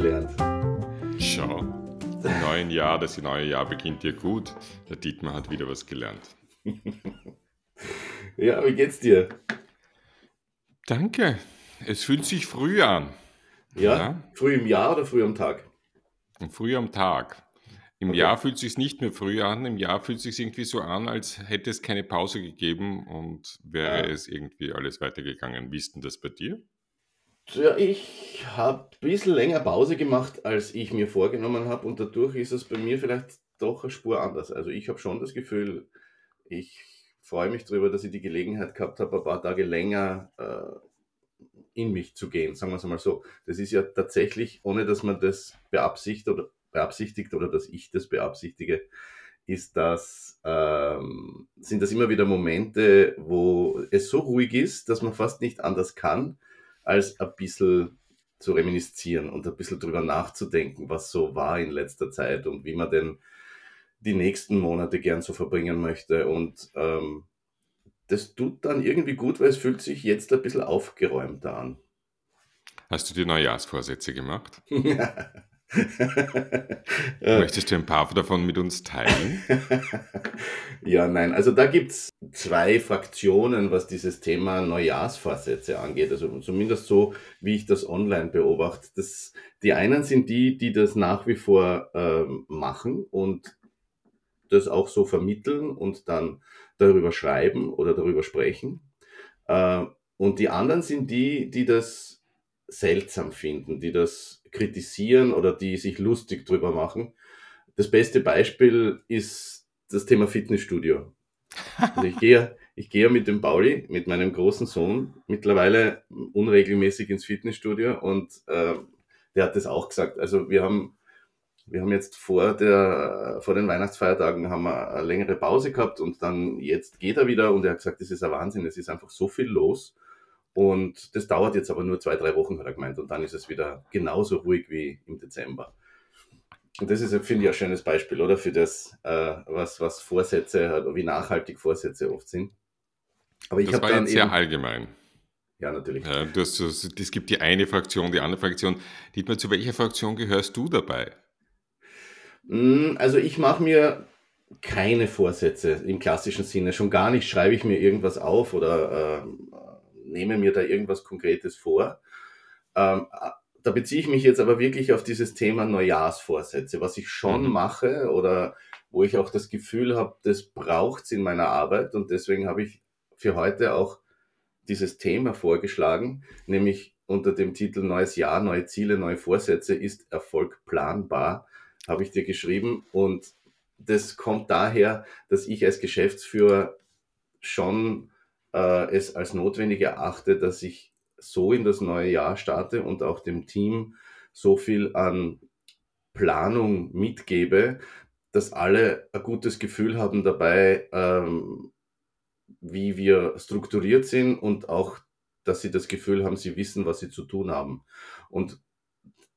gelernt. Schau, im neuen Jahr, das neue Jahr beginnt dir gut. Der Dietmar hat wieder was gelernt. ja, wie geht's dir? Danke. Es fühlt sich früh an. Ja? ja? Früh im Jahr oder früh am Tag? Früh am Tag. Im okay. Jahr fühlt es sich nicht mehr früh an, im Jahr fühlt es sich irgendwie so an, als hätte es keine Pause gegeben und wäre ja. es irgendwie alles weitergegangen. Wie ist denn das bei dir? Ja, ich habe ein bisschen länger Pause gemacht, als ich mir vorgenommen habe und dadurch ist es bei mir vielleicht doch eine Spur anders. Also ich habe schon das Gefühl, ich freue mich darüber, dass ich die Gelegenheit gehabt habe, ein paar Tage länger äh, in mich zu gehen, sagen wir es mal so. Das ist ja tatsächlich, ohne dass man das beabsichtigt oder beabsichtigt oder dass ich das beabsichtige, ist das, ähm, sind das immer wieder Momente, wo es so ruhig ist, dass man fast nicht anders kann, als ein bisschen zu reminiszieren und ein bisschen drüber nachzudenken, was so war in letzter Zeit und wie man denn die nächsten Monate gern so verbringen möchte. Und ähm, das tut dann irgendwie gut, weil es fühlt sich jetzt ein bisschen aufgeräumter an. Hast du dir Neujahrsvorsätze gemacht? Möchtest du ein paar davon mit uns teilen? ja, nein, also da gibt es zwei Fraktionen, was dieses Thema Neujahrsvorsätze angeht. Also zumindest so, wie ich das online beobachte. Das, die einen sind die, die das nach wie vor ähm, machen und das auch so vermitteln und dann darüber schreiben oder darüber sprechen. Äh, und die anderen sind die, die das seltsam finden, die das kritisieren oder die sich lustig drüber machen. Das beste Beispiel ist das Thema Fitnessstudio. Also ich gehe, ich gehe mit dem Pauli, mit meinem großen Sohn, mittlerweile unregelmäßig ins Fitnessstudio und äh, der hat das auch gesagt. Also wir haben, wir haben jetzt vor, der, vor den Weihnachtsfeiertagen haben wir eine längere Pause gehabt und dann jetzt geht er wieder und er hat gesagt, das ist ein Wahnsinn, es ist einfach so viel los. Und das dauert jetzt aber nur zwei, drei Wochen, hat er gemeint. Und dann ist es wieder genauso ruhig wie im Dezember. Und das ist, finde ich, ein schönes Beispiel, oder? Für das, äh, was, was Vorsätze, wie nachhaltig Vorsätze oft sind. Aber ich das war jetzt sehr allgemein. Ja, natürlich. Ja, du hast, es gibt die eine Fraktion, die andere Fraktion. Dietmar, zu welcher Fraktion gehörst du dabei? Hm, also ich mache mir keine Vorsätze im klassischen Sinne. Schon gar nicht schreibe ich mir irgendwas auf oder äh, nehme mir da irgendwas Konkretes vor. Ähm, da beziehe ich mich jetzt aber wirklich auf dieses Thema Neujahrsvorsätze, was ich schon mhm. mache oder wo ich auch das Gefühl habe, das braucht es in meiner Arbeit und deswegen habe ich für heute auch dieses Thema vorgeschlagen, nämlich unter dem Titel Neues Jahr, neue Ziele, neue Vorsätze ist Erfolg planbar, habe ich dir geschrieben und das kommt daher, dass ich als Geschäftsführer schon äh, es als notwendig erachte, dass ich so in das neue Jahr starte und auch dem Team so viel an Planung mitgebe, dass alle ein gutes Gefühl haben dabei, ähm, wie wir strukturiert sind und auch, dass sie das Gefühl haben, sie wissen, was sie zu tun haben. Und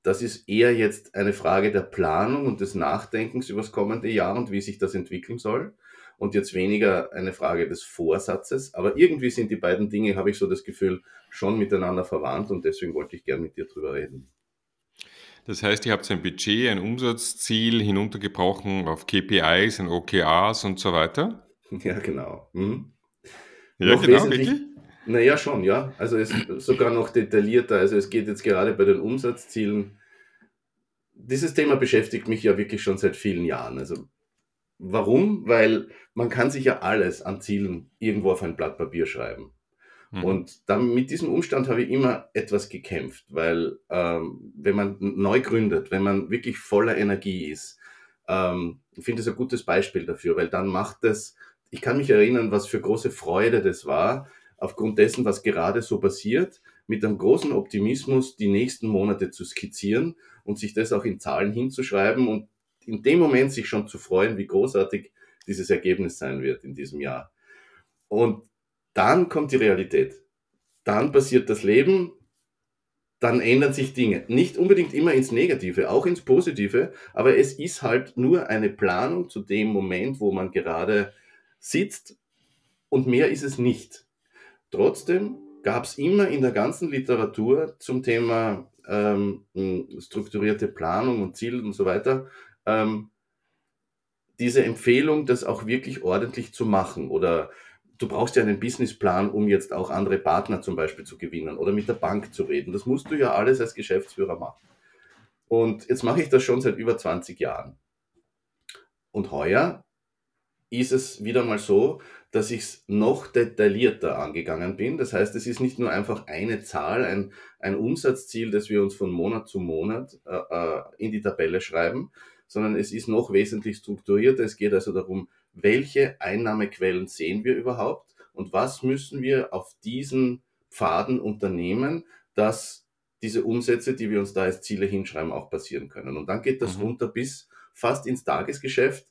das ist eher jetzt eine Frage der Planung und des Nachdenkens über das kommende Jahr und wie sich das entwickeln soll und jetzt weniger eine Frage des Vorsatzes. Aber irgendwie sind die beiden Dinge, habe ich so das Gefühl, schon miteinander verwandt und deswegen wollte ich gerne mit dir drüber reden. Das heißt, ihr habt ein Budget, ein Umsatzziel hinuntergebrochen auf KPIs und OKRs und so weiter? Ja, genau. Mhm. Ja, noch genau, wirklich? Naja, schon, ja. Also es ist sogar noch detaillierter. Also es geht jetzt gerade bei den Umsatzzielen. Dieses Thema beschäftigt mich ja wirklich schon seit vielen Jahren. Also Warum? Weil man kann sich ja alles an Zielen irgendwo auf ein Blatt Papier schreiben. Mhm. Und dann mit diesem Umstand habe ich immer etwas gekämpft, weil ähm, wenn man neu gründet, wenn man wirklich voller Energie ist, ähm, ich finde es ein gutes Beispiel dafür, weil dann macht es, ich kann mich erinnern, was für große Freude das war, aufgrund dessen, was gerade so passiert, mit einem großen Optimismus die nächsten Monate zu skizzieren und sich das auch in Zahlen hinzuschreiben und in dem Moment sich schon zu freuen, wie großartig dieses Ergebnis sein wird in diesem Jahr. Und dann kommt die Realität. Dann passiert das Leben, dann ändern sich Dinge. Nicht unbedingt immer ins Negative, auch ins Positive, aber es ist halt nur eine Planung zu dem Moment, wo man gerade sitzt und mehr ist es nicht. Trotzdem gab es immer in der ganzen Literatur zum Thema äh, ähm, strukturierte Planung und Ziel und so weiter, ähm, diese Empfehlung, das auch wirklich ordentlich zu machen oder du brauchst ja einen Businessplan, um jetzt auch andere Partner zum Beispiel zu gewinnen oder mit der Bank zu reden. Das musst du ja alles als Geschäftsführer machen. Und jetzt mache ich das schon seit über 20 Jahren. Und heuer ist es wieder mal so, dass ich es noch detaillierter angegangen bin. Das heißt, es ist nicht nur einfach eine Zahl, ein, ein Umsatzziel, das wir uns von Monat zu Monat äh, äh in die Tabelle schreiben, sondern es ist noch wesentlich strukturierter. Es geht also darum, welche Einnahmequellen sehen wir überhaupt und was müssen wir auf diesen Pfaden unternehmen, dass diese Umsätze, die wir uns da als Ziele hinschreiben, auch passieren können. Und dann geht das mhm. runter bis fast ins Tagesgeschäft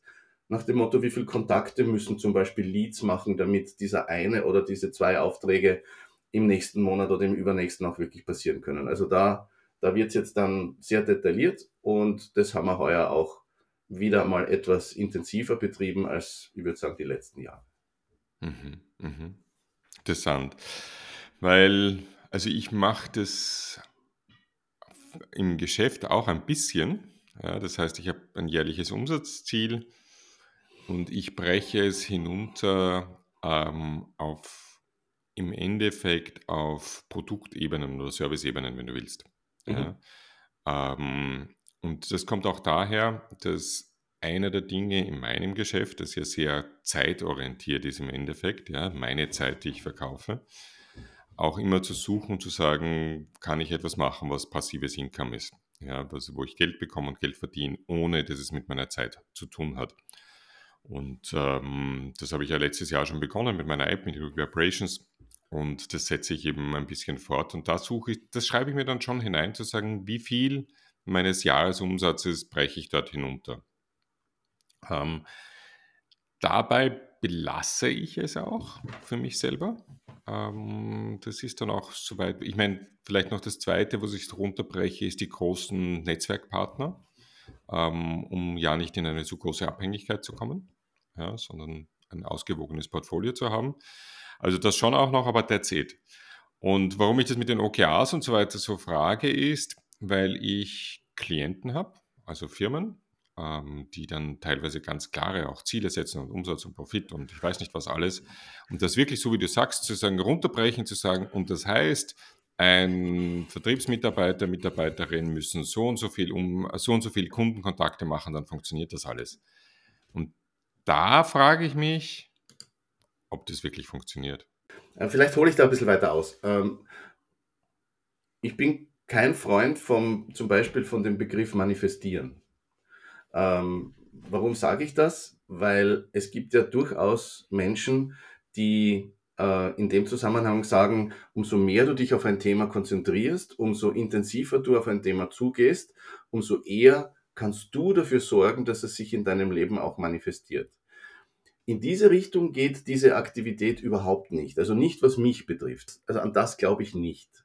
nach dem Motto, wie viele Kontakte müssen zum Beispiel Leads machen, damit dieser eine oder diese zwei Aufträge im nächsten Monat oder im übernächsten auch wirklich passieren können. Also da, da wird es jetzt dann sehr detailliert und das haben wir heuer auch wieder mal etwas intensiver betrieben als, ich würde sagen, die letzten Jahre. Mhm, mhm. Interessant. Weil, also ich mache das im Geschäft auch ein bisschen. Ja, das heißt, ich habe ein jährliches Umsatzziel und ich breche es hinunter ähm, auf im Endeffekt auf Produktebenen oder Serviceebenen, wenn du willst. Mhm. Ja. Ähm, und das kommt auch daher, dass einer der Dinge in meinem Geschäft, das ja sehr zeitorientiert ist im Endeffekt, ja, meine Zeit, die ich verkaufe, auch immer zu suchen zu sagen, kann ich etwas machen, was passives Income ist. Ja, also wo ich Geld bekomme und Geld verdiene, ohne dass es mit meiner Zeit zu tun hat. Und ähm, das habe ich ja letztes Jahr schon begonnen mit meiner App, mit Operations. Und das setze ich eben ein bisschen fort. Und da suche ich, das schreibe ich mir dann schon hinein, zu sagen, wie viel meines Jahresumsatzes breche ich dort hinunter. Ähm, dabei belasse ich es auch für mich selber. Ähm, das ist dann auch soweit. Ich meine, vielleicht noch das Zweite, was ich runterbreche, ist die großen Netzwerkpartner ähm, um ja nicht in eine zu große Abhängigkeit zu kommen, ja, sondern ein ausgewogenes Portfolio zu haben. Also das schon auch noch, aber that's it. Und warum ich das mit den OKRs und so weiter so frage, ist, weil ich Klienten habe, also Firmen, ähm, die dann teilweise ganz klare auch Ziele setzen und Umsatz und Profit und ich weiß nicht was alles. Und das wirklich so, wie du sagst, zu sagen, runterbrechen, zu sagen, und das heißt, ein Vertriebsmitarbeiter, Mitarbeiterin müssen so und so viel um so und so viel Kundenkontakte machen, dann funktioniert das alles. Und da frage ich mich, ob das wirklich funktioniert. Äh, vielleicht hole ich da ein bisschen weiter aus. Ähm, ich bin kein Freund vom, zum Beispiel von dem Begriff manifestieren. Ähm, warum sage ich das? Weil es gibt ja durchaus Menschen, die äh, in dem Zusammenhang sagen, umso mehr du dich auf ein Thema konzentrierst, umso intensiver du auf ein Thema zugehst, umso eher kannst du dafür sorgen, dass es sich in deinem Leben auch manifestiert. In diese Richtung geht diese Aktivität überhaupt nicht. Also nicht, was mich betrifft. Also an das glaube ich nicht.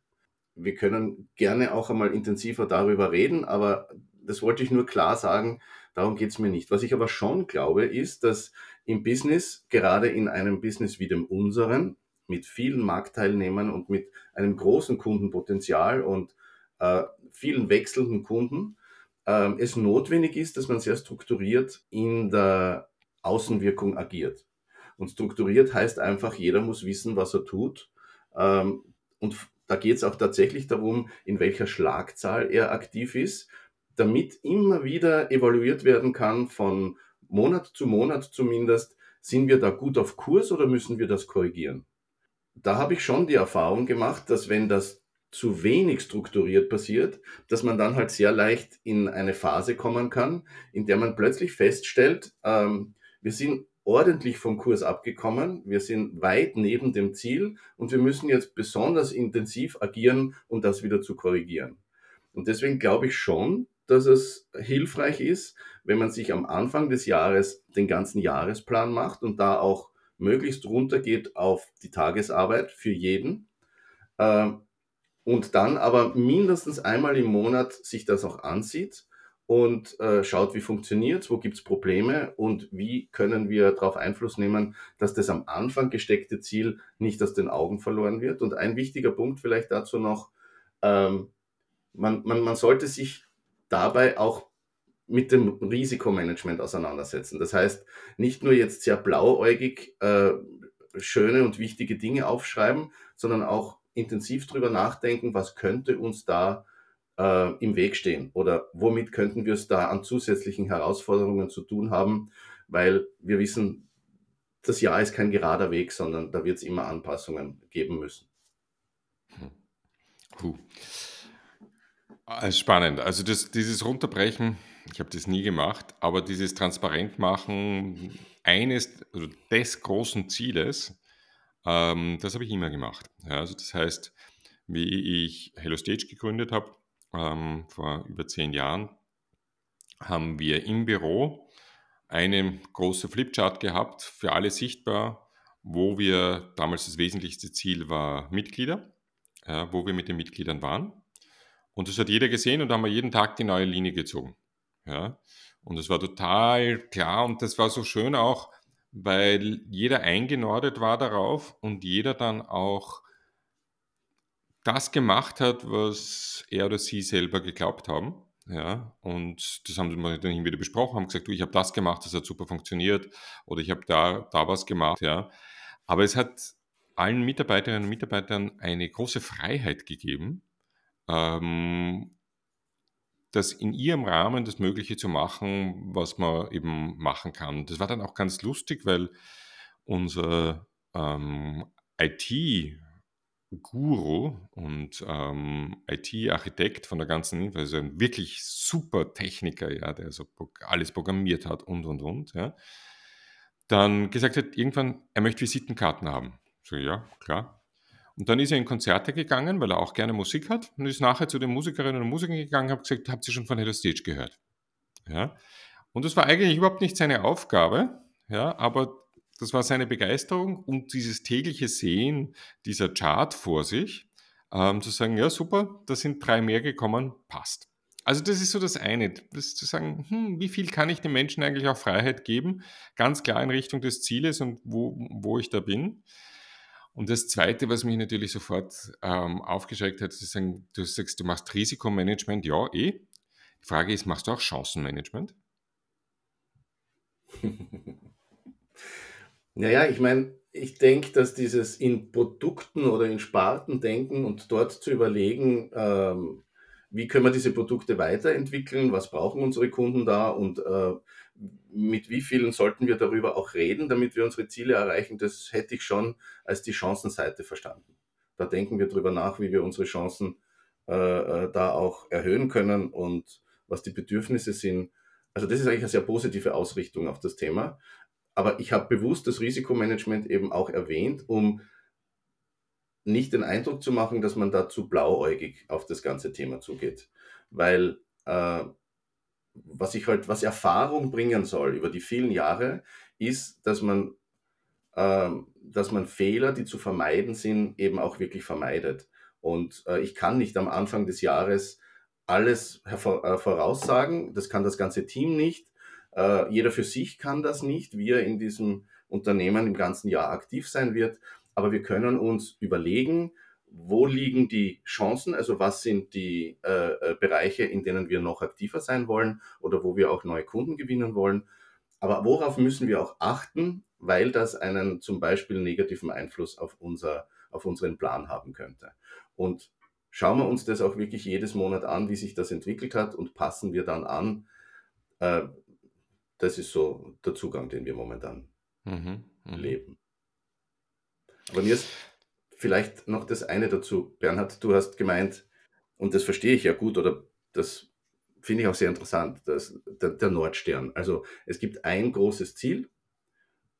Wir können gerne auch einmal intensiver darüber reden, aber das wollte ich nur klar sagen, darum geht es mir nicht. Was ich aber schon glaube, ist, dass im Business, gerade in einem Business wie dem unseren, mit vielen Marktteilnehmern und mit einem großen Kundenpotenzial und äh, vielen wechselnden Kunden, äh, es notwendig ist, dass man sehr strukturiert in der Außenwirkung agiert. Und strukturiert heißt einfach, jeder muss wissen, was er tut. Ähm, und da geht es auch tatsächlich darum, in welcher Schlagzahl er aktiv ist, damit immer wieder evaluiert werden kann von Monat zu Monat zumindest, sind wir da gut auf Kurs oder müssen wir das korrigieren? Da habe ich schon die Erfahrung gemacht, dass wenn das zu wenig strukturiert passiert, dass man dann halt sehr leicht in eine Phase kommen kann, in der man plötzlich feststellt, ähm, wir sind ordentlich vom Kurs abgekommen, wir sind weit neben dem Ziel und wir müssen jetzt besonders intensiv agieren, um das wieder zu korrigieren. Und deswegen glaube ich schon, dass es hilfreich ist, wenn man sich am Anfang des Jahres den ganzen Jahresplan macht und da auch möglichst runtergeht auf die Tagesarbeit für jeden. Äh, und dann aber mindestens einmal im Monat sich das auch ansieht und äh, schaut, wie funktioniert es, wo gibt es Probleme und wie können wir darauf Einfluss nehmen, dass das am Anfang gesteckte Ziel nicht aus den Augen verloren wird. Und ein wichtiger Punkt vielleicht dazu noch, ähm, man, man, man sollte sich dabei auch mit dem Risikomanagement auseinandersetzen. Das heißt, nicht nur jetzt sehr blauäugig äh, schöne und wichtige Dinge aufschreiben, sondern auch intensiv drüber nachdenken, was könnte uns da äh, im Weg stehen oder womit könnten wir es da an zusätzlichen Herausforderungen zu tun haben, weil wir wissen, das Jahr ist kein gerader Weg, sondern da wird es immer Anpassungen geben müssen. Puh. Spannend. Also das, dieses Runterbrechen, ich habe das nie gemacht, aber dieses Transparentmachen eines oder des großen Zieles, ähm, das habe ich immer gemacht. Ja, also das heißt, wie ich Hello Stage gegründet habe, ähm, vor über zehn Jahren, haben wir im Büro eine große Flipchart gehabt, für alle sichtbar, wo wir, damals das wesentlichste Ziel war Mitglieder, äh, wo wir mit den Mitgliedern waren. Und das hat jeder gesehen und da haben wir jeden Tag die neue Linie gezogen. Ja? Und es war total klar und das war so schön auch, weil jeder eingenordet war darauf und jeder dann auch das gemacht hat, was er oder sie selber geglaubt haben. Ja, und das haben wir dann wieder besprochen, haben gesagt, du, ich habe das gemacht, das hat super funktioniert oder ich habe da, da was gemacht, ja. Aber es hat allen Mitarbeiterinnen und Mitarbeitern eine große Freiheit gegeben, ähm, das in ihrem Rahmen das Mögliche zu machen, was man eben machen kann. Das war dann auch ganz lustig, weil unser ähm, IT-Guru und ähm, IT-Architekt von der ganzen, also ein wirklich super Techniker, ja, der so alles programmiert hat und und und, ja, dann gesagt hat, irgendwann, er möchte Visitenkarten haben. So, ja, klar. Und dann ist er in Konzerte gegangen, weil er auch gerne Musik hat und ist nachher zu den Musikerinnen und Musikern gegangen und hat gesagt, habt ihr schon von Hello Stage gehört? Ja. Und das war eigentlich überhaupt nicht seine Aufgabe, ja, aber das war seine Begeisterung und dieses tägliche Sehen dieser Chart vor sich, ähm, zu sagen, ja super, da sind drei mehr gekommen, passt. Also das ist so das eine, das zu sagen, hm, wie viel kann ich den Menschen eigentlich auch Freiheit geben, ganz klar in Richtung des Zieles und wo, wo ich da bin. Und das Zweite, was mich natürlich sofort ähm, aufgeschreckt hat, ist, sagen, du sagst, du machst Risikomanagement, ja, eh. Die Frage ist, machst du auch Chancenmanagement? naja, ich meine, ich denke, dass dieses in Produkten oder in Sparten denken und dort zu überlegen, ähm, wie können wir diese Produkte weiterentwickeln, was brauchen unsere Kunden da und äh, mit wie vielen sollten wir darüber auch reden, damit wir unsere Ziele erreichen, das hätte ich schon als die Chancenseite verstanden. Da denken wir darüber nach, wie wir unsere Chancen äh, äh, da auch erhöhen können und was die Bedürfnisse sind. Also das ist eigentlich eine sehr positive Ausrichtung auf das Thema. Aber ich habe bewusst das Risikomanagement eben auch erwähnt, um nicht den Eindruck zu machen, dass man da zu blauäugig auf das ganze Thema zugeht. Weil äh, was ich halt, was Erfahrung bringen soll über die vielen Jahre, ist, dass man, äh, dass man Fehler, die zu vermeiden sind, eben auch wirklich vermeidet. Und äh, ich kann nicht am Anfang des Jahres alles äh, voraussagen. Das kann das ganze Team nicht. Äh, jeder für sich kann das nicht, wie er in diesem Unternehmen im ganzen Jahr aktiv sein wird. Aber wir können uns überlegen, wo liegen die Chancen, also was sind die äh, äh, Bereiche, in denen wir noch aktiver sein wollen oder wo wir auch neue Kunden gewinnen wollen. Aber worauf müssen wir auch achten, weil das einen zum Beispiel negativen Einfluss auf, unser, auf unseren Plan haben könnte. Und schauen wir uns das auch wirklich jedes Monat an, wie sich das entwickelt hat und passen wir dann an. Äh, das ist so der Zugang, den wir momentan mhm, mh. leben. Aber mir ist vielleicht noch das eine dazu. Bernhard, du hast gemeint, und das verstehe ich ja gut, oder das finde ich auch sehr interessant, dass der, der, Nordstern. Also es gibt ein großes Ziel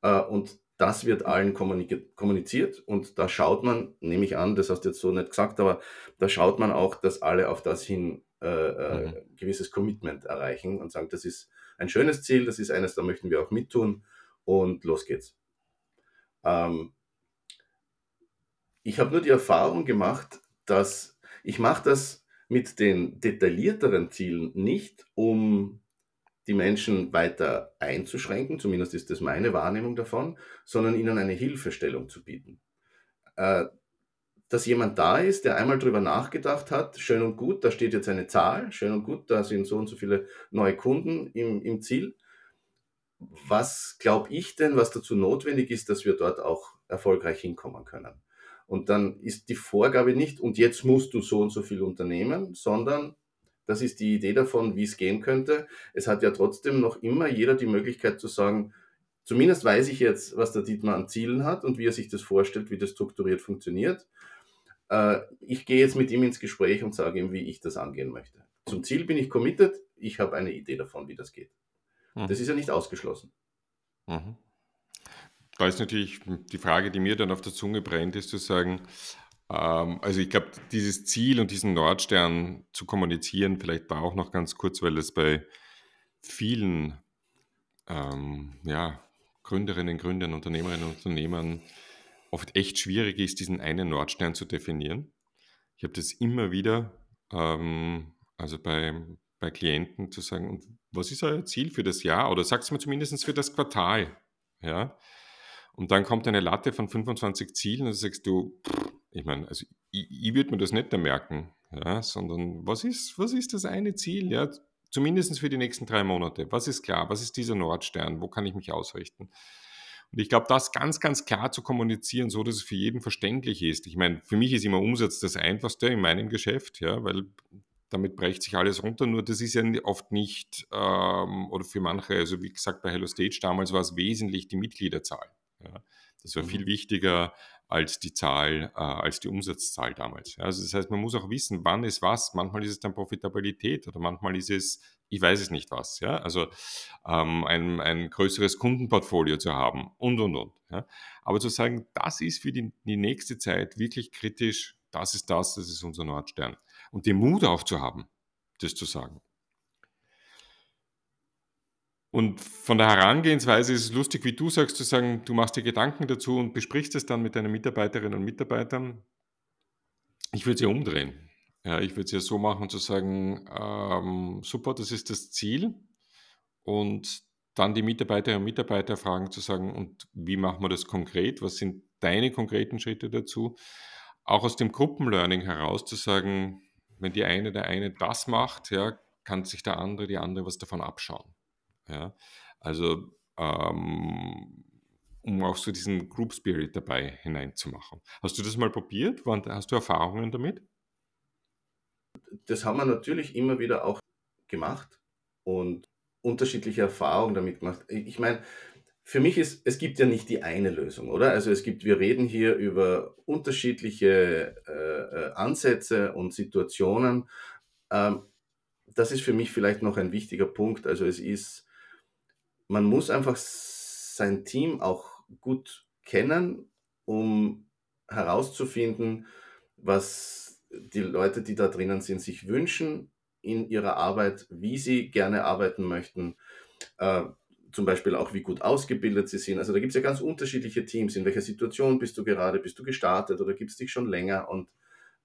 äh, und das wird allen kommuniziert und da schaut man, nehme ich an, das hast du jetzt so nicht gesagt, aber da schaut man auch, dass alle auf das hin äh, äh, mhm. gewisses Commitment erreichen und sagen, das ist ein schönes Ziel, das ist eines, da möchten wir auch mittun und los geht's. Ähm, ich habe nur die Erfahrung gemacht, dass ich mache das mit den detaillierteren Zielen nicht, um die Menschen weiter einzuschränken, zumindest ist das meine Wahrnehmung davon, sondern ihnen eine Hilfestellung zu bieten. Äh, dass jemand da ist, der einmal drüber nachgedacht hat, schön und gut, da steht jetzt eine Zahl, schön und gut, da sind so und so viele neue Kunden im, im Ziel. Was glaube ich denn, was dazu notwendig ist, dass wir dort auch erfolgreich hinkommen können? Und dann ist die Vorgabe nicht, und jetzt musst du so und so viel unternehmen, sondern das ist die Idee davon, wie es gehen könnte. Es hat ja trotzdem noch immer jeder die Möglichkeit zu sagen, zumindest weiß ich jetzt, was der Dietmar an Zielen hat und wie er sich das vorstellt, wie das strukturiert funktioniert. Äh, ich gehe jetzt mit ihm ins Gespräch und sage ihm, wie ich das angehen möchte. Zum Ziel bin ich committed, ich habe eine Idee davon, wie das geht. Mhm. Das ist ja nicht ausgeschlossen. Mhm. Da ist natürlich die Frage, die mir dann auf der Zunge brennt, ist zu sagen, ähm, also ich glaube, dieses Ziel und diesen Nordstern zu kommunizieren, vielleicht da auch noch ganz kurz, weil es bei vielen ähm, ja, Gründerinnen, Gründern, Unternehmerinnen und Unternehmern oft echt schwierig ist, diesen einen Nordstern zu definieren. Ich habe das immer wieder, ähm, also bei, bei Klienten zu sagen, und was ist euer Ziel für das Jahr? Oder sagt es mir zumindest für das Quartal. Ja? Und dann kommt eine Latte von 25 Zielen und sagst du, ich meine, also ich, ich würde mir das nicht da merken, ja, sondern was ist, was ist das eine Ziel? Ja? Zumindest für die nächsten drei Monate. Was ist klar? Was ist dieser Nordstern? Wo kann ich mich ausrichten? Und ich glaube, das ganz, ganz klar zu kommunizieren, so dass es für jeden verständlich ist. Ich meine, für mich ist immer Umsatz das Einfachste in meinem Geschäft, ja, weil damit brecht sich alles runter. Nur das ist ja oft nicht, ähm, oder für manche, also wie gesagt, bei Hello Stage damals war es wesentlich die Mitgliederzahl. Ja. Das war mhm. viel wichtiger als die Zahl, äh, als die Umsatzzahl damals. Also das heißt, man muss auch wissen, wann ist was. Manchmal ist es dann Profitabilität oder manchmal ist es, ich weiß es nicht was. Ja? Also ähm, ein, ein größeres Kundenportfolio zu haben und und und. Ja? Aber zu sagen, das ist für die, die nächste Zeit wirklich kritisch, das ist das, das ist unser Nordstern. Und den Mut auch zu haben, das zu sagen. Und von der Herangehensweise ist es lustig, wie du sagst, zu sagen, du machst dir Gedanken dazu und besprichst es dann mit deinen Mitarbeiterinnen und Mitarbeitern. Ich würde ja umdrehen. Ja, ich würde es ja so machen, zu sagen, ähm, super, das ist das Ziel. Und dann die Mitarbeiterinnen und Mitarbeiter fragen, zu sagen, und wie machen wir das konkret? Was sind deine konkreten Schritte dazu? Auch aus dem Gruppenlearning heraus zu sagen, wenn die eine, der eine das macht, ja, kann sich der andere, die andere was davon abschauen. Ja? Also ähm, um auch so diesen Group Spirit dabei hineinzumachen. Hast du das mal probiert? Hast du Erfahrungen damit? Das haben wir natürlich immer wieder auch gemacht und unterschiedliche Erfahrungen damit gemacht. Ich meine, für mich ist, es gibt ja nicht die eine Lösung, oder? Also es gibt, wir reden hier über unterschiedliche äh, äh Ansätze und Situationen. Ähm, das ist für mich vielleicht noch ein wichtiger Punkt. Also es ist man muss einfach sein Team auch gut kennen, um herauszufinden, was die Leute, die da drinnen sind, sich wünschen in ihrer Arbeit, wie sie gerne arbeiten möchten, äh, zum Beispiel auch, wie gut ausgebildet sie sind. Also da gibt es ja ganz unterschiedliche Teams. In welcher Situation bist du gerade? Bist du gestartet oder gibt es dich schon länger? Und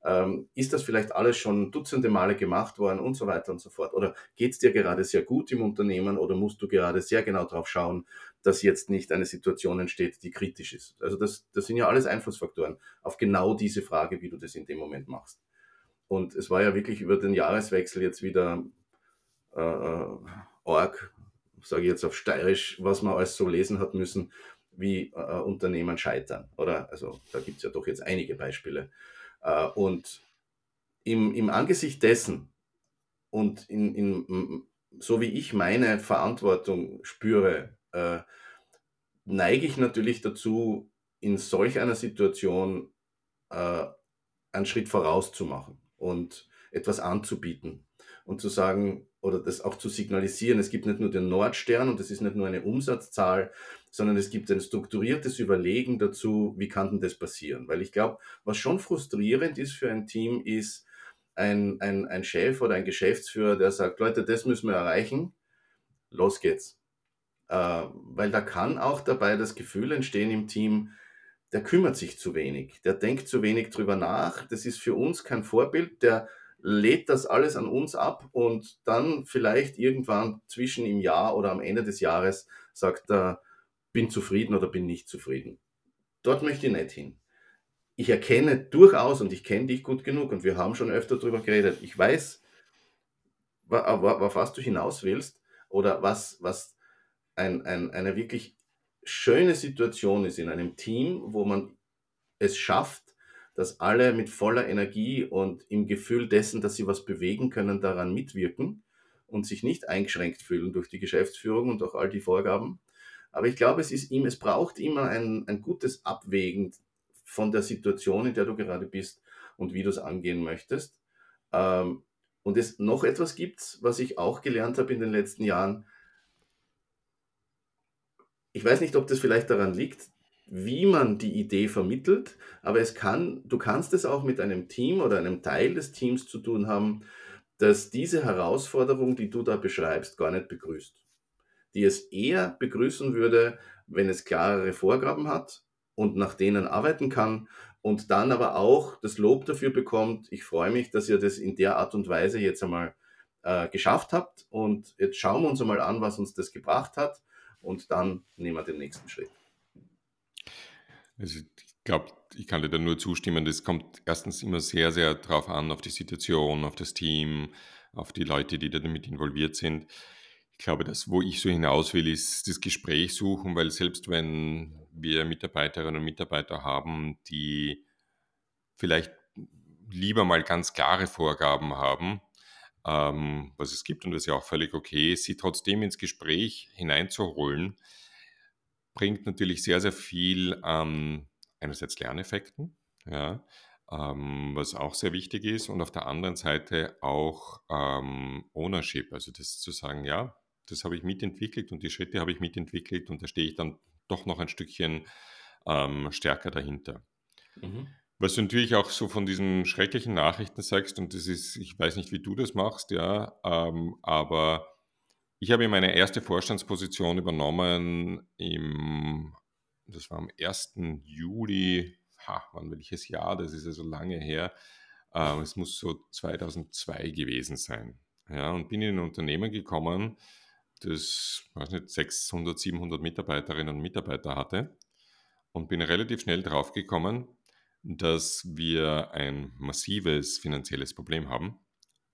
ähm, ist das vielleicht alles schon dutzende Male gemacht worden und so weiter und so fort? Oder geht es dir gerade sehr gut im Unternehmen oder musst du gerade sehr genau darauf schauen, dass jetzt nicht eine Situation entsteht, die kritisch ist? Also das, das sind ja alles Einflussfaktoren auf genau diese Frage, wie du das in dem Moment machst. Und es war ja wirklich über den Jahreswechsel jetzt wieder äh, äh Org, sage ich jetzt auf Steirisch, was man alles so lesen hat müssen, wie äh, Unternehmen scheitern. Oder also da gibt es ja doch jetzt einige Beispiele. Äh, und im, im Angesicht dessen und in, in, so wie ich meine Verantwortung spüre, äh, neige ich natürlich dazu, in solch einer Situation äh, einen Schritt voraus zu machen und etwas anzubieten und zu sagen oder das auch zu signalisieren, es gibt nicht nur den Nordstern und es ist nicht nur eine Umsatzzahl, sondern es gibt ein strukturiertes Überlegen dazu, wie kann denn das passieren? Weil ich glaube, was schon frustrierend ist für ein Team, ist ein, ein, ein Chef oder ein Geschäftsführer, der sagt, Leute, das müssen wir erreichen, los geht's. Äh, weil da kann auch dabei das Gefühl entstehen im Team, der kümmert sich zu wenig, der denkt zu wenig drüber nach, das ist für uns kein Vorbild, der lädt das alles an uns ab und dann vielleicht irgendwann zwischen im Jahr oder am Ende des Jahres sagt er, bin zufrieden oder bin nicht zufrieden. Dort möchte ich nicht hin. ich erkenne durchaus und ich kenne dich gut genug und wir haben schon öfter darüber geredet. Ich weiß, auf was du hinaus willst oder was, was ein, ein, eine wirklich schöne Situation ist in einem Team, wo man es schafft, dass alle mit voller Energie und im Gefühl dessen, dass sie was bewegen können, daran mitwirken und sich nicht eingeschränkt fühlen durch die Geschäftsführung und auch all die Vorgaben. Aber ich glaube, es ist ihm, es braucht immer ein, ein gutes Abwägen von der Situation, in der du gerade bist und wie du es angehen möchtest. Ähm, und es noch etwas gibt, was ich auch gelernt habe in den letzten Jahren. Ich weiß nicht, ob das vielleicht daran liegt, wie man die Idee vermittelt, aber es kann, du kannst es auch mit einem Team oder einem Teil des Teams zu tun haben, dass diese Herausforderung, die du da beschreibst, gar nicht begrüßt. Die es eher begrüßen würde, wenn es klarere Vorgaben hat und nach denen arbeiten kann und dann aber auch das Lob dafür bekommt, ich freue mich, dass ihr das in der Art und Weise jetzt einmal äh, geschafft habt und jetzt schauen wir uns einmal an, was uns das gebracht hat und dann nehmen wir den nächsten Schritt. Also ich glaube, ich kann dir da nur zustimmen. Das kommt erstens immer sehr, sehr drauf an, auf die Situation, auf das Team, auf die Leute, die da damit involviert sind. Ich glaube, das, wo ich so hinaus will, ist das Gespräch suchen, weil selbst wenn wir Mitarbeiterinnen und Mitarbeiter haben, die vielleicht lieber mal ganz klare Vorgaben haben, ähm, was es gibt und ist ja auch völlig okay, sie trotzdem ins Gespräch hineinzuholen, bringt natürlich sehr, sehr viel an einerseits Lerneffekten, ja, ähm, was auch sehr wichtig ist, und auf der anderen Seite auch ähm, Ownership, also das zu sagen, ja, das habe ich mitentwickelt und die Schritte habe ich mitentwickelt und da stehe ich dann doch noch ein Stückchen ähm, stärker dahinter. Mhm. Was du natürlich auch so von diesen schrecklichen Nachrichten sagst, und das ist, ich weiß nicht, wie du das machst, ja, ähm, aber ich habe meine erste Vorstandsposition übernommen im, das war am 1. Juli, ha, wann welches Jahr, das ist ja so lange her, ähm, es muss so 2002 gewesen sein. Ja, und bin in ein Unternehmen gekommen, das, weiß nicht, 600, 700 Mitarbeiterinnen und Mitarbeiter hatte und bin relativ schnell draufgekommen, dass wir ein massives finanzielles Problem haben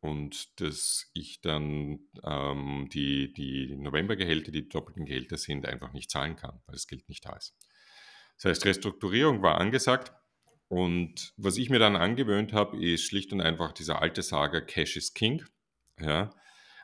und dass ich dann ähm, die, die Novembergehälter, die doppelten Gehälter sind, einfach nicht zahlen kann, weil das Geld nicht da ist. Das heißt, Restrukturierung war angesagt und was ich mir dann angewöhnt habe, ist schlicht und einfach dieser alte Sager Cash is King. Ja,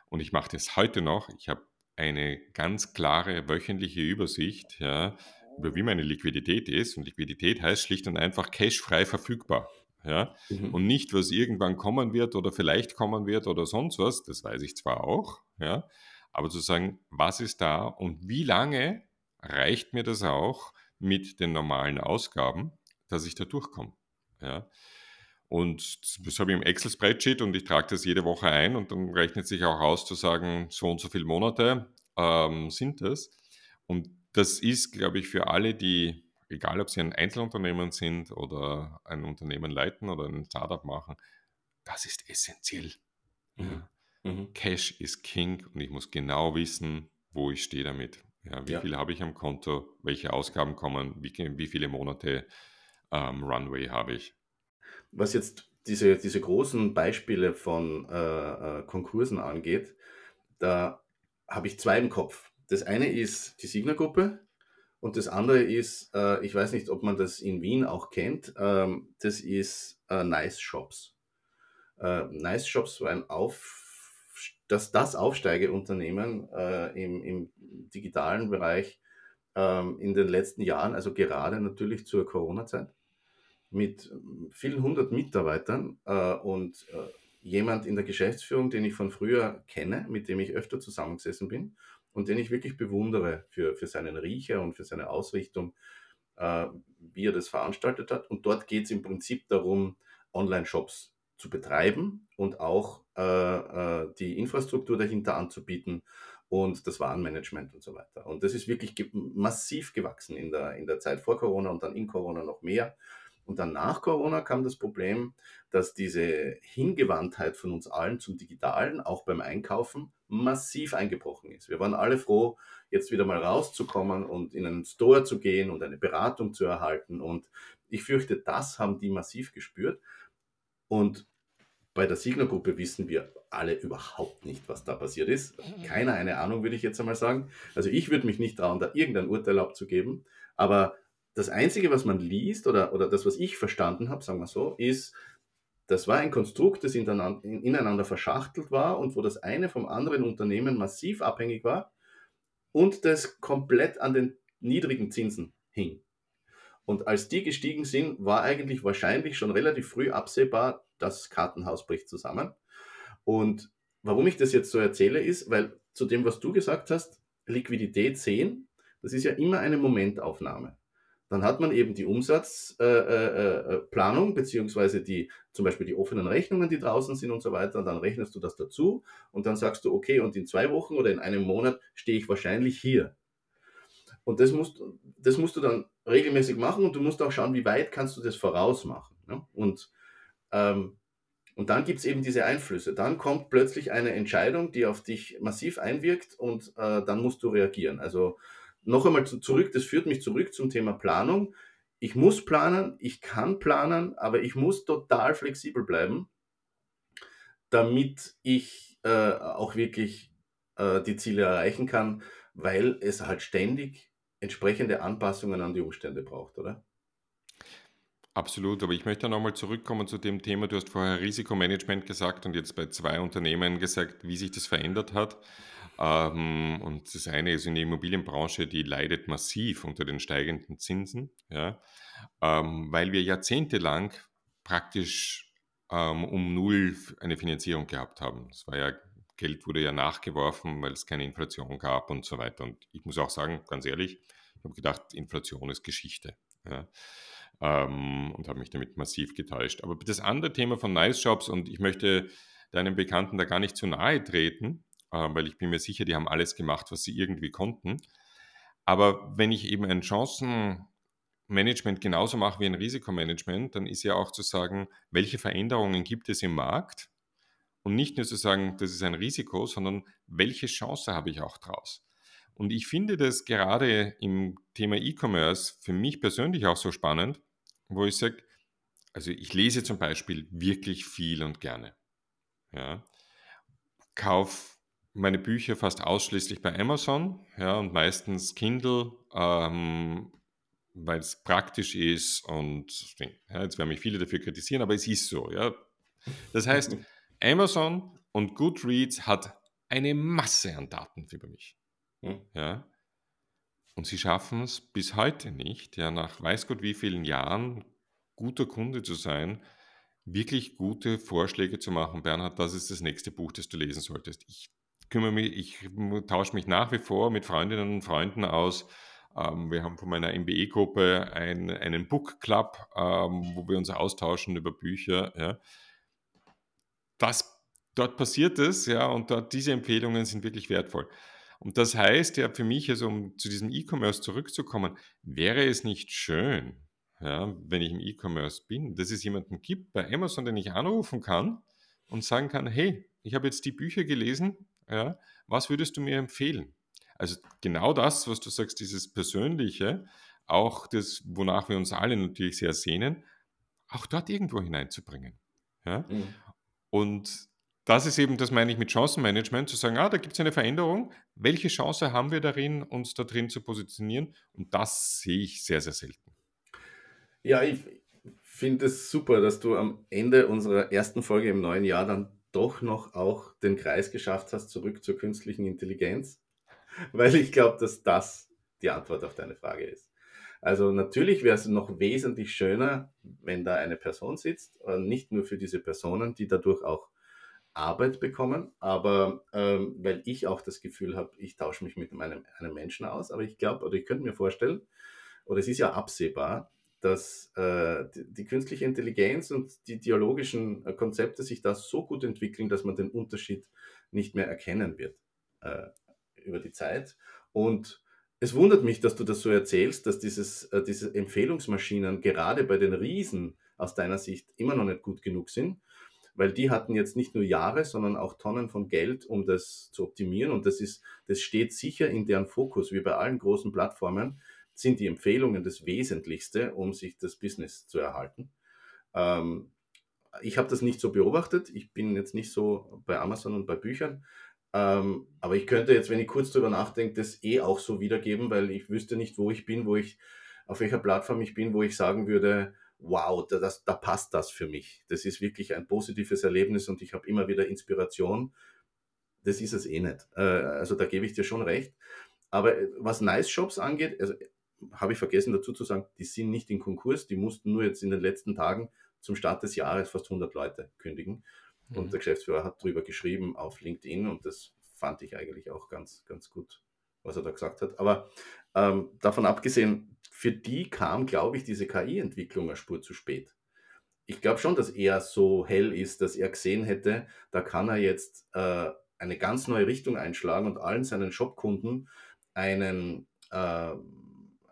und ich mache das heute noch. Ich habe eine ganz klare wöchentliche Übersicht, ja, über wie meine Liquidität ist. Und Liquidität heißt schlicht und einfach cashfrei verfügbar. Ja? Mhm. Und nicht, was irgendwann kommen wird oder vielleicht kommen wird oder sonst was, das weiß ich zwar auch, ja, aber zu sagen, was ist da und wie lange reicht mir das auch mit den normalen Ausgaben, dass ich da durchkomme. Ja? Und das habe ich im Excel-Spreadsheet und ich trage das jede Woche ein und dann rechnet sich auch aus zu sagen, so und so viele Monate ähm, sind das. Und das ist, glaube ich, für alle, die, egal ob sie ein Einzelunternehmen sind oder ein Unternehmen leiten oder ein Startup machen, das ist essentiell. Mhm. Mhm. Cash ist King und ich muss genau wissen, wo ich stehe damit. Ja, wie ja. viel habe ich am Konto, welche Ausgaben kommen, wie, wie viele Monate ähm, Runway habe ich was jetzt diese, diese großen Beispiele von äh, äh, Konkursen angeht, da habe ich zwei im Kopf. Das eine ist die Signer-Gruppe und das andere ist, äh, ich weiß nicht, ob man das in Wien auch kennt, ähm, das ist äh, Nice Shops. Äh, nice Shops war ein Auf, das, das Aufsteigeunternehmen äh, im, im digitalen Bereich ähm, in den letzten Jahren, also gerade natürlich zur Corona-Zeit mit vielen hundert Mitarbeitern äh, und äh, jemand in der Geschäftsführung, den ich von früher kenne, mit dem ich öfter zusammengesessen bin und den ich wirklich bewundere für, für seinen Riecher und für seine Ausrichtung, äh, wie er das veranstaltet hat. Und dort geht es im Prinzip darum, Online-Shops zu betreiben und auch äh, äh, die Infrastruktur dahinter anzubieten und das Warenmanagement und so weiter. Und das ist wirklich massiv gewachsen in der, in der Zeit vor Corona und dann in Corona noch mehr. Und dann nach Corona kam das Problem, dass diese Hingewandtheit von uns allen zum Digitalen, auch beim Einkaufen, massiv eingebrochen ist. Wir waren alle froh, jetzt wieder mal rauszukommen und in einen Store zu gehen und eine Beratung zu erhalten. Und ich fürchte, das haben die massiv gespürt. Und bei der Signer-Gruppe wissen wir alle überhaupt nicht, was da passiert ist. Keiner eine Ahnung, würde ich jetzt einmal sagen. Also ich würde mich nicht trauen, da irgendein Urteil abzugeben. Aber das Einzige, was man liest oder, oder das, was ich verstanden habe, sagen wir so, ist, das war ein Konstrukt, das ineinander verschachtelt war und wo das eine vom anderen Unternehmen massiv abhängig war und das komplett an den niedrigen Zinsen hing. Und als die gestiegen sind, war eigentlich wahrscheinlich schon relativ früh absehbar, das Kartenhaus bricht zusammen. Und warum ich das jetzt so erzähle, ist, weil zu dem, was du gesagt hast, Liquidität sehen, das ist ja immer eine Momentaufnahme. Dann hat man eben die Umsatzplanung, äh, äh, äh beziehungsweise die, zum Beispiel die offenen Rechnungen, die draußen sind und so weiter. Und dann rechnest du das dazu und dann sagst du, okay, und in zwei Wochen oder in einem Monat stehe ich wahrscheinlich hier. Und das musst, das musst du dann regelmäßig machen und du musst auch schauen, wie weit kannst du das vorausmachen. Ne? Und, ähm, und dann gibt es eben diese Einflüsse. Dann kommt plötzlich eine Entscheidung, die auf dich massiv einwirkt und äh, dann musst du reagieren. Also noch einmal zu, zurück, das führt mich zurück zum Thema Planung. Ich muss planen, ich kann planen, aber ich muss total flexibel bleiben, damit ich äh, auch wirklich äh, die Ziele erreichen kann, weil es halt ständig entsprechende Anpassungen an die Umstände braucht, oder? Absolut, aber ich möchte nochmal zurückkommen zu dem Thema. Du hast vorher Risikomanagement gesagt und jetzt bei zwei Unternehmen gesagt, wie sich das verändert hat. Ähm, und das eine ist in der Immobilienbranche, die leidet massiv unter den steigenden Zinsen, ja, ähm, weil wir jahrzehntelang praktisch ähm, um null eine Finanzierung gehabt haben. Das war ja Geld wurde ja nachgeworfen, weil es keine Inflation gab und so weiter. Und ich muss auch sagen, ganz ehrlich, ich habe gedacht, Inflation ist Geschichte. Ja. Ähm, und habe mich damit massiv getäuscht. Aber das andere Thema von Nice Shops, und ich möchte deinen Bekannten da gar nicht zu nahe treten, weil ich bin mir sicher, die haben alles gemacht, was sie irgendwie konnten. Aber wenn ich eben ein Chancenmanagement genauso mache wie ein Risikomanagement, dann ist ja auch zu sagen, welche Veränderungen gibt es im Markt und nicht nur zu sagen, das ist ein Risiko, sondern welche Chance habe ich auch draus. Und ich finde das gerade im Thema E-Commerce für mich persönlich auch so spannend, wo ich sage, also ich lese zum Beispiel wirklich viel und gerne. Ja. Kauf meine Bücher fast ausschließlich bei Amazon ja, und meistens Kindle, ähm, weil es praktisch ist und ja, jetzt werden mich viele dafür kritisieren, aber es ist so. Ja. Das heißt, Amazon und Goodreads hat eine Masse an Daten über mich. Hm. Ja. Und sie schaffen es bis heute nicht, ja, nach weiß Gott wie vielen Jahren guter Kunde zu sein, wirklich gute Vorschläge zu machen. Bernhard, das ist das nächste Buch, das du lesen solltest. Ich kümmere mich, ich tausche mich nach wie vor mit Freundinnen und Freunden aus. Ähm, wir haben von meiner MBE-Gruppe ein, einen Book Club, ähm, wo wir uns austauschen über Bücher. Ja das, dort passiert es, ja, und dort, diese Empfehlungen sind wirklich wertvoll. Und das heißt ja für mich, also um zu diesem E-Commerce zurückzukommen, wäre es nicht schön, ja, wenn ich im E-Commerce bin, dass es jemanden gibt bei Amazon, den ich anrufen kann und sagen kann, hey, ich habe jetzt die Bücher gelesen, ja, was würdest du mir empfehlen? Also genau das, was du sagst, dieses Persönliche, auch das, wonach wir uns alle natürlich sehr sehnen, auch dort irgendwo hineinzubringen. Ja? Mhm. Und das ist eben, das meine ich mit Chancenmanagement, zu sagen, ah, da gibt es eine Veränderung. Welche Chance haben wir darin, uns da drin zu positionieren? Und das sehe ich sehr, sehr selten. Ja, ich finde es super, dass du am Ende unserer ersten Folge im neuen Jahr dann doch noch auch den Kreis geschafft hast, zurück zur künstlichen Intelligenz. Weil ich glaube, dass das die Antwort auf deine Frage ist. Also natürlich wäre es noch wesentlich schöner, wenn da eine Person sitzt, äh, nicht nur für diese Personen, die dadurch auch Arbeit bekommen, aber ähm, weil ich auch das Gefühl habe, ich tausche mich mit meinem, einem Menschen aus, aber ich glaube, oder ich könnte mir vorstellen, oder es ist ja absehbar, dass äh, die, künstliche Intelligenz und die dialogischen äh, Konzepte sich da so gut entwickeln, dass man den Unterschied nicht mehr erkennen wird äh, über die Zeit. Und es wundert mich, dass du das so erzählst, dass dieses, äh, diese Empfehlungsmaschinen gerade bei den Riesen aus deiner Sicht immer noch nicht gut genug sind, weil die hatten jetzt nicht nur Jahre, sondern auch Tonnen von Geld, um das zu optimieren und das ist, das steht sicher in deren Fokus, wie bei allen großen Plattformen, sind die Empfehlungen das Wesentlichste, um sich das Business zu erhalten. Ähm, ich habe das nicht so beobachtet. Ich bin jetzt nicht so bei Amazon und bei Büchern. Ähm, aber ich könnte jetzt, wenn ich kurz drüber nachdenke, das eh auch so wiedergeben, weil ich wüsste nicht, wo ich bin, wo ich, auf welcher Plattform ich bin, wo ich sagen würde, wow, da, das, da passt das für mich. Das ist wirklich ein positives Erlebnis und ich habe immer wieder Inspiration. Das ist es eh nicht. Äh, also da gebe ich dir schon recht. Aber was Nice Shops angeht, also habe ich vergessen dazu zu sagen, die sind nicht in Konkurs, die mussten nur jetzt in den letzten Tagen zum Start des Jahres fast 100 Leute kündigen. Mhm. Und der Geschäftsführer hat darüber geschrieben auf LinkedIn und das fand ich eigentlich auch ganz, ganz gut, was er da gesagt hat. Aber ähm, davon abgesehen, für die kam, glaube ich, diese KI-Entwicklung eine Spur zu spät. Ich glaube schon, dass er so hell ist, dass er gesehen hätte, da kann er jetzt äh, eine ganz neue Richtung einschlagen und allen seinen Shopkunden einen äh,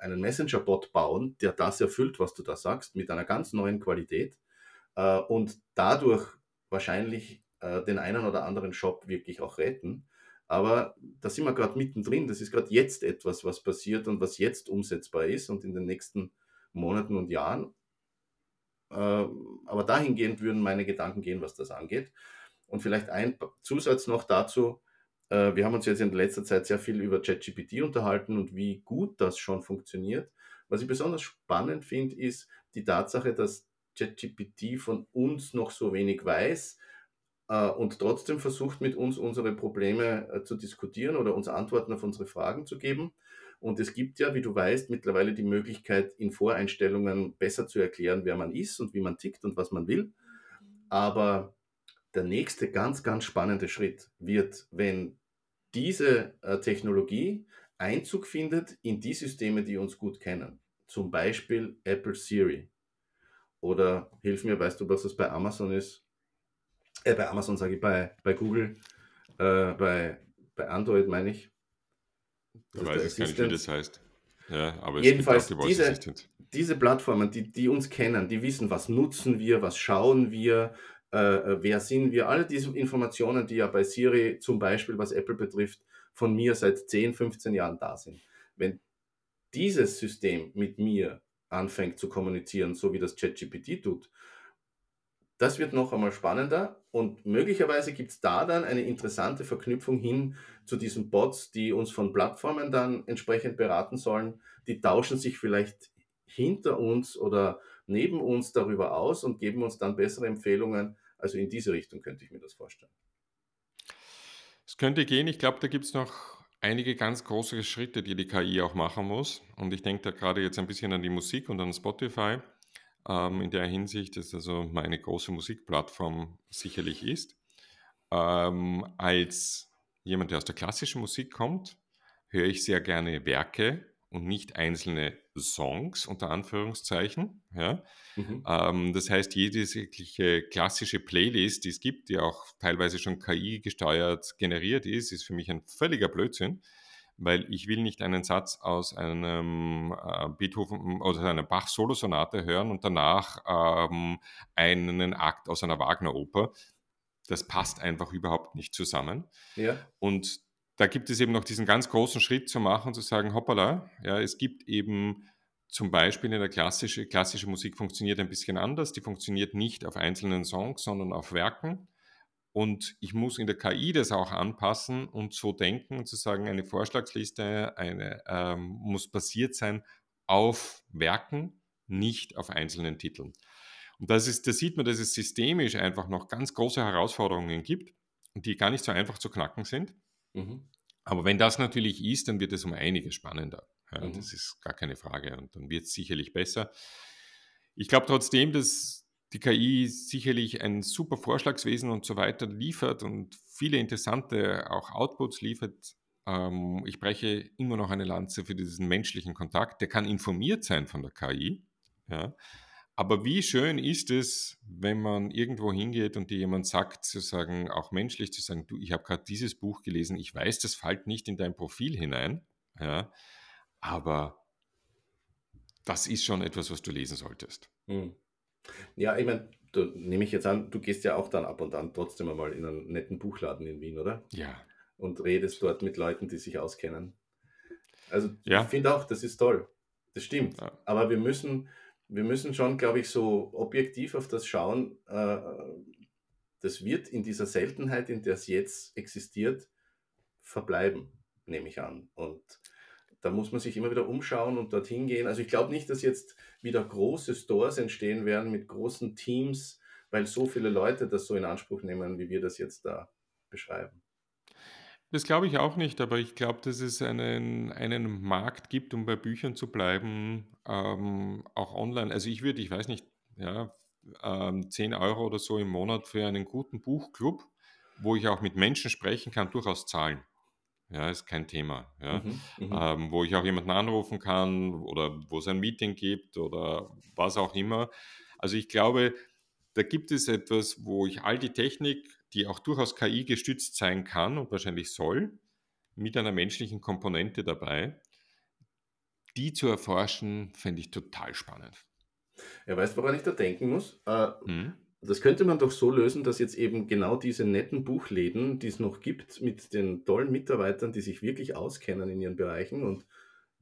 einen Messenger-Bot bauen, der das erfüllt, was du da sagst, mit einer ganz neuen Qualität äh, und dadurch wahrscheinlich äh, den einen oder anderen Shop wirklich auch retten. Aber da sind wir gerade mittendrin. Das ist gerade jetzt etwas, was passiert und was jetzt umsetzbar ist und in den nächsten Monaten und Jahren. Äh, aber dahingehend würden meine Gedanken gehen, was das angeht. Und vielleicht ein Zusatz noch dazu, äh, wir haben uns jetzt in letzter Zeit sehr viel über ChatGPT unterhalten und wie gut das schon funktioniert. Was ich besonders spannend finde, ist die Tatsache, dass ChatGPT von uns noch so wenig weiß äh, und trotzdem versucht, mit uns unsere Probleme äh, zu diskutieren oder uns Antworten auf unsere Fragen zu geben. Und es gibt ja, wie du weißt, mittlerweile die Möglichkeit, in Voreinstellungen besser zu erklären, wer man ist und wie man tickt und was man will. Aber der nächste ganz, ganz spannende Schritt wird, wenn diese äh, Technologie Einzug findet in die Systeme, die uns gut kennen. Zum Beispiel Apple Siri. Oder hilf mir, weißt du, was das bei Amazon ist? Äh, bei Amazon sage ich, bei, bei Google, äh, bei, bei Android meine ich. Ich weiß es gar nicht, wie das heißt. Ja, aber Jedenfalls diese, diese Plattformen, die, die uns kennen, die wissen, was nutzen wir, was schauen wir, äh, äh, wer sind wir, alle diese Informationen, die ja bei Siri zum Beispiel, was Apple betrifft, von mir seit 10, 15 Jahren da sind. Wenn dieses System mit mir anfängt zu kommunizieren, so wie das ChatGPT tut, das wird noch einmal spannender und möglicherweise gibt es da dann eine interessante Verknüpfung hin zu diesen Bots, die uns von Plattformen dann entsprechend beraten sollen. Die tauschen sich vielleicht hinter uns oder neben uns darüber aus und geben uns dann bessere Empfehlungen, also in diese Richtung könnte ich mir das vorstellen. Es könnte gehen. Ich glaube, da gibt es noch einige ganz große Schritte, die die KI auch machen muss. Und ich denke da gerade jetzt ein bisschen an die Musik und an Spotify. Ähm, in der Hinsicht, dass also meine große Musikplattform sicherlich ist. Ähm, als jemand, der aus der klassischen Musik kommt, höre ich sehr gerne Werke und nicht einzelne Songs unter Anführungszeichen. Ja? Mhm. Ähm, das heißt, jede klassische Playlist, die es gibt, die auch teilweise schon KI gesteuert generiert ist, ist für mich ein völliger Blödsinn, weil ich will nicht einen Satz aus einem äh, Beethoven oder einer Bach-Solosonate hören und danach ähm, einen Akt aus einer Wagner-Oper. Das passt einfach überhaupt nicht zusammen. Ja. Und da gibt es eben noch diesen ganz großen Schritt zu machen, zu sagen, hoppala, ja, es gibt eben zum Beispiel in der klassische, klassische Musik funktioniert ein bisschen anders. Die funktioniert nicht auf einzelnen Songs, sondern auf Werken. Und ich muss in der KI das auch anpassen und so denken, zu sagen, eine Vorschlagsliste eine, ähm, muss basiert sein auf Werken, nicht auf einzelnen Titeln. Und das da sieht man, dass es systemisch einfach noch ganz große Herausforderungen gibt, die gar nicht so einfach zu knacken sind. Mhm. Aber wenn das natürlich ist, dann wird es um einiges spannender. Ja, mhm. Das ist gar keine Frage. Und dann wird es sicherlich besser. Ich glaube trotzdem, dass die KI sicherlich ein super Vorschlagswesen und so weiter liefert und viele interessante auch Outputs liefert. Ähm, ich breche immer noch eine Lanze für diesen menschlichen Kontakt. Der kann informiert sein von der KI. Ja. Aber wie schön ist es, wenn man irgendwo hingeht und dir jemand sagt, zu sagen, auch menschlich zu sagen, du, ich habe gerade dieses Buch gelesen, ich weiß, das fällt nicht in dein Profil hinein, ja, aber das ist schon etwas, was du lesen solltest. Hm. Ja, ich meine, du, nehme ich jetzt an, du gehst ja auch dann ab und an trotzdem einmal in einen netten Buchladen in Wien, oder? Ja. Und redest dort mit Leuten, die sich auskennen. Also ja. ich finde auch, das ist toll. Das stimmt. Ja. Aber wir müssen, wir müssen schon, glaube ich, so objektiv auf das schauen. Äh, das wird in dieser Seltenheit, in der es jetzt existiert, verbleiben, nehme ich an. Und da muss man sich immer wieder umschauen und dorthin gehen. Also ich glaube nicht, dass jetzt wieder große Stores entstehen werden mit großen Teams, weil so viele Leute das so in Anspruch nehmen, wie wir das jetzt da beschreiben. Das glaube ich auch nicht, aber ich glaube, dass es einen, einen Markt gibt, um bei Büchern zu bleiben, ähm, auch online. Also ich würde, ich weiß nicht, ja, ähm, 10 Euro oder so im Monat für einen guten Buchclub, wo ich auch mit Menschen sprechen kann, durchaus zahlen. Ja, ist kein Thema. Ja. Mhm, mhm, ähm, wo ich auch jemanden anrufen kann oder wo es ein Meeting gibt oder was auch immer. Also ich glaube, da gibt es etwas, wo ich all die Technik, die auch durchaus KI gestützt sein kann und wahrscheinlich soll, mit einer menschlichen Komponente dabei, die zu erforschen, fände ich total spannend. Ja, weißt du, woran ich da denken muss? Äh, mhm. Das könnte man doch so lösen, dass jetzt eben genau diese netten Buchläden, die es noch gibt, mit den tollen Mitarbeitern, die sich wirklich auskennen in ihren Bereichen und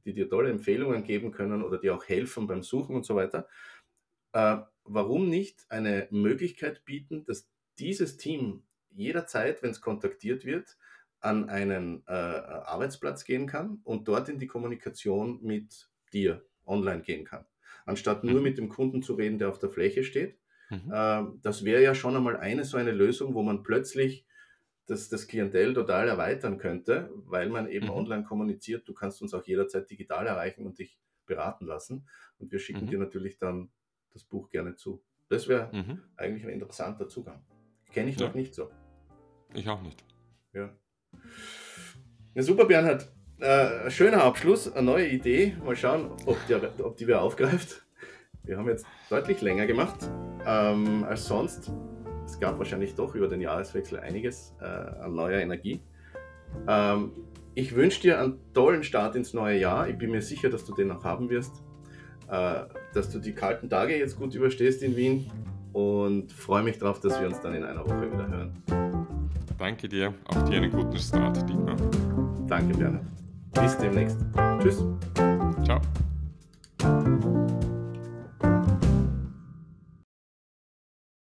die dir tolle Empfehlungen geben können oder die auch helfen beim Suchen und so weiter, äh, warum nicht eine Möglichkeit bieten, dass dieses Team jederzeit, wenn es kontaktiert wird, an einen äh, Arbeitsplatz gehen kann und dort in die Kommunikation mit dir online gehen kann, anstatt nur mhm. mit dem Kunden zu reden, der auf der Fläche steht Mhm. Ähm, das wäre ja schon einmal eine so eine Lösung, wo man plötzlich das, das Klientel total erweitern könnte, weil man eben mhm. online kommuniziert. Du kannst uns auch jederzeit digital erreichen und dich beraten lassen. Und wir schicken mhm. dir natürlich dann das Buch gerne zu. Das wäre mhm. eigentlich ein interessanter Zugang. Kenne ich ja. noch nicht so. Ich auch nicht. Ja. ja super, Bernhard. Äh, schöner Abschluss, eine neue Idee. Mal schauen, ob die, ob die wer aufgreift. Wir haben jetzt deutlich länger gemacht ähm, als sonst. Es gab wahrscheinlich doch über den Jahreswechsel einiges äh, an neuer Energie. Ähm, ich wünsche dir einen tollen Start ins neue Jahr. Ich bin mir sicher, dass du den noch haben wirst. Äh, dass du die kalten Tage jetzt gut überstehst in Wien und freue mich darauf, dass wir uns dann in einer Woche wieder hören. Danke dir. Auch dir einen guten Start, Dietmar. Danke, Bernhard. Bis demnächst. Tschüss. Ciao.